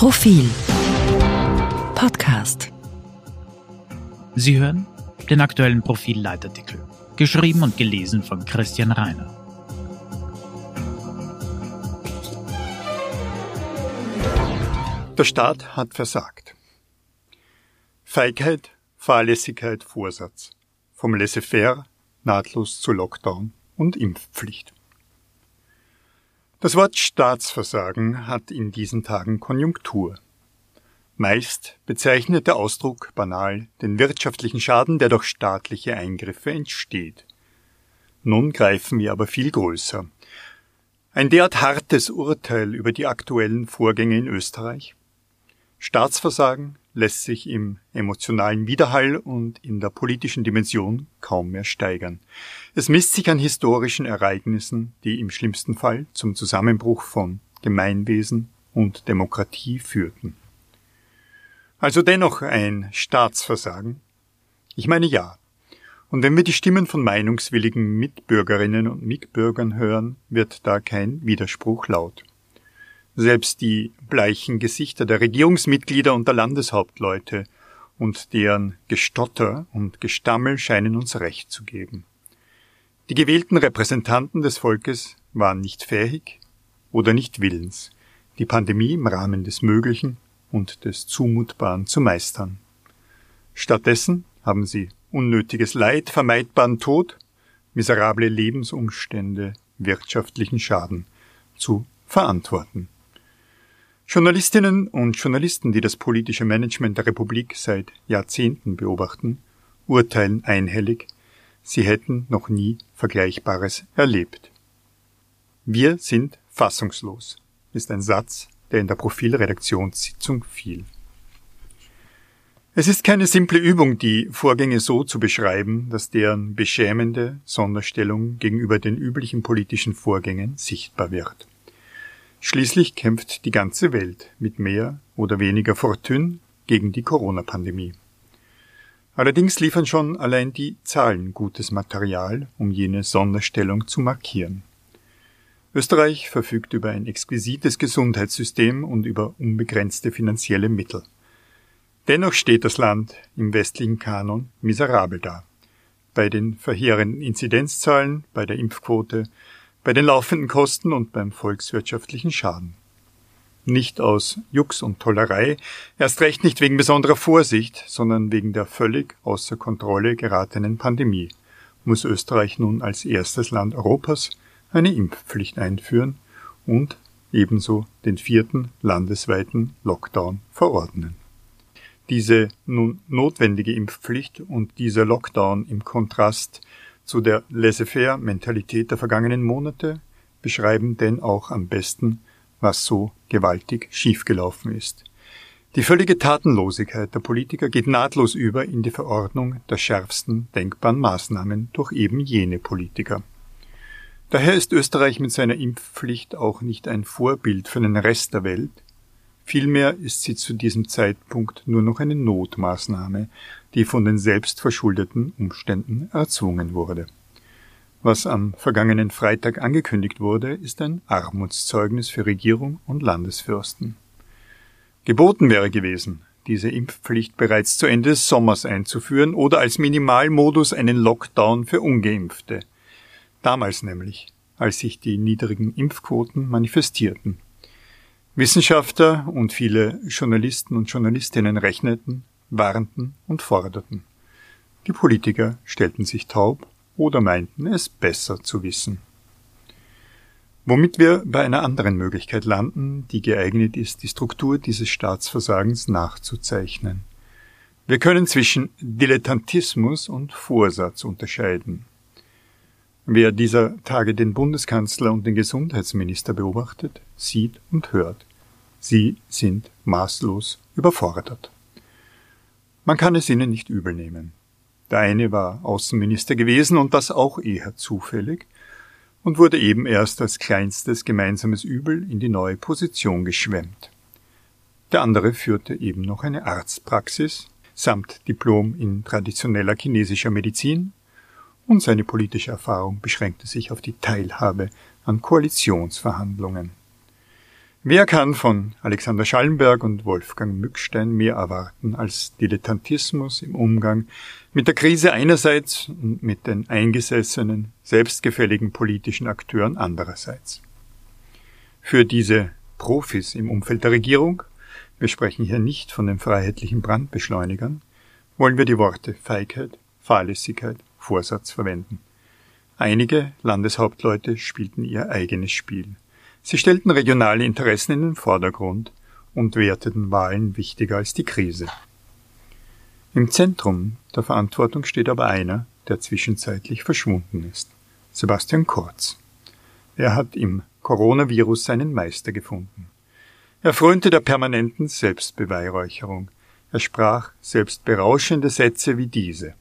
Profil Podcast Sie hören den aktuellen Profil-Leitartikel, geschrieben und gelesen von Christian Reiner. Der Staat hat versagt. Feigheit, Fahrlässigkeit, Vorsatz. Vom Laissez-faire nahtlos zu Lockdown und Impfpflicht. Das Wort Staatsversagen hat in diesen Tagen Konjunktur. Meist bezeichnet der Ausdruck banal den wirtschaftlichen Schaden, der durch staatliche Eingriffe entsteht. Nun greifen wir aber viel größer. Ein derart hartes Urteil über die aktuellen Vorgänge in Österreich? Staatsversagen lässt sich im emotionalen Widerhall und in der politischen Dimension kaum mehr steigern. Es misst sich an historischen Ereignissen, die im schlimmsten Fall zum Zusammenbruch von Gemeinwesen und Demokratie führten. Also dennoch ein Staatsversagen? Ich meine ja. Und wenn wir die Stimmen von meinungswilligen Mitbürgerinnen und Mitbürgern hören, wird da kein Widerspruch laut. Selbst die bleichen Gesichter der Regierungsmitglieder und der Landeshauptleute und deren Gestotter und Gestammel scheinen uns Recht zu geben. Die gewählten Repräsentanten des Volkes waren nicht fähig oder nicht willens, die Pandemie im Rahmen des Möglichen und des Zumutbaren zu meistern. Stattdessen haben sie unnötiges Leid, vermeidbaren Tod, miserable Lebensumstände, wirtschaftlichen Schaden zu verantworten. Journalistinnen und Journalisten, die das politische Management der Republik seit Jahrzehnten beobachten, urteilen einhellig, sie hätten noch nie Vergleichbares erlebt. Wir sind fassungslos, ist ein Satz, der in der Profilredaktionssitzung fiel. Es ist keine simple Übung, die Vorgänge so zu beschreiben, dass deren beschämende Sonderstellung gegenüber den üblichen politischen Vorgängen sichtbar wird. Schließlich kämpft die ganze Welt mit mehr oder weniger Fortune gegen die Corona-Pandemie. Allerdings liefern schon allein die Zahlen gutes Material, um jene Sonderstellung zu markieren. Österreich verfügt über ein exquisites Gesundheitssystem und über unbegrenzte finanzielle Mittel. Dennoch steht das Land im westlichen Kanon miserabel da. Bei den verheerenden Inzidenzzahlen, bei der Impfquote, bei den laufenden Kosten und beim volkswirtschaftlichen Schaden. Nicht aus Jux und Tollerei, erst recht nicht wegen besonderer Vorsicht, sondern wegen der völlig außer Kontrolle geratenen Pandemie, muss Österreich nun als erstes Land Europas eine Impfpflicht einführen und ebenso den vierten landesweiten Lockdown verordnen. Diese nun notwendige Impfpflicht und dieser Lockdown im Kontrast zu der Laissez-faire-Mentalität der vergangenen Monate beschreiben denn auch am besten, was so gewaltig schiefgelaufen ist. Die völlige Tatenlosigkeit der Politiker geht nahtlos über in die Verordnung der schärfsten denkbaren Maßnahmen durch eben jene Politiker. Daher ist Österreich mit seiner Impfpflicht auch nicht ein Vorbild für den Rest der Welt, Vielmehr ist sie zu diesem Zeitpunkt nur noch eine Notmaßnahme, die von den selbstverschuldeten Umständen erzwungen wurde. Was am vergangenen Freitag angekündigt wurde, ist ein Armutszeugnis für Regierung und Landesfürsten. Geboten wäre gewesen, diese Impfpflicht bereits zu Ende des Sommers einzuführen oder als Minimalmodus einen Lockdown für ungeimpfte. Damals nämlich, als sich die niedrigen Impfquoten manifestierten. Wissenschaftler und viele Journalisten und Journalistinnen rechneten, warnten und forderten. Die Politiker stellten sich taub oder meinten es besser zu wissen. Womit wir bei einer anderen Möglichkeit landen, die geeignet ist, die Struktur dieses Staatsversagens nachzuzeichnen. Wir können zwischen Dilettantismus und Vorsatz unterscheiden. Wer dieser Tage den Bundeskanzler und den Gesundheitsminister beobachtet, sieht und hört. Sie sind maßlos überfordert. Man kann es ihnen nicht übel nehmen. Der eine war Außenminister gewesen und das auch eher zufällig und wurde eben erst als kleinstes gemeinsames Übel in die neue Position geschwemmt. Der andere führte eben noch eine Arztpraxis samt Diplom in traditioneller chinesischer Medizin und seine politische Erfahrung beschränkte sich auf die Teilhabe an Koalitionsverhandlungen. Wer kann von Alexander Schallenberg und Wolfgang Mückstein mehr erwarten als Dilettantismus im Umgang mit der Krise einerseits und mit den eingesessenen, selbstgefälligen politischen Akteuren andererseits? Für diese Profis im Umfeld der Regierung, wir sprechen hier nicht von den freiheitlichen Brandbeschleunigern, wollen wir die Worte Feigheit, Fahrlässigkeit, Vorsatz verwenden. Einige Landeshauptleute spielten ihr eigenes Spiel. Sie stellten regionale Interessen in den Vordergrund und werteten Wahlen wichtiger als die Krise. Im Zentrum der Verantwortung steht aber einer, der zwischenzeitlich verschwunden ist. Sebastian Kurz. Er hat im Coronavirus seinen Meister gefunden. Er frönte der permanenten Selbstbeweihräucherung. Er sprach selbst berauschende Sätze wie diese.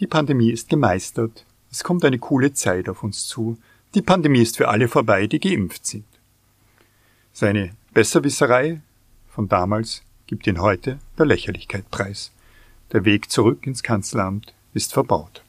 Die Pandemie ist gemeistert. Es kommt eine coole Zeit auf uns zu. Die Pandemie ist für alle vorbei, die geimpft sind. Seine Besserwisserei von damals gibt ihn heute der Lächerlichkeit preis. Der Weg zurück ins Kanzleramt ist verbaut.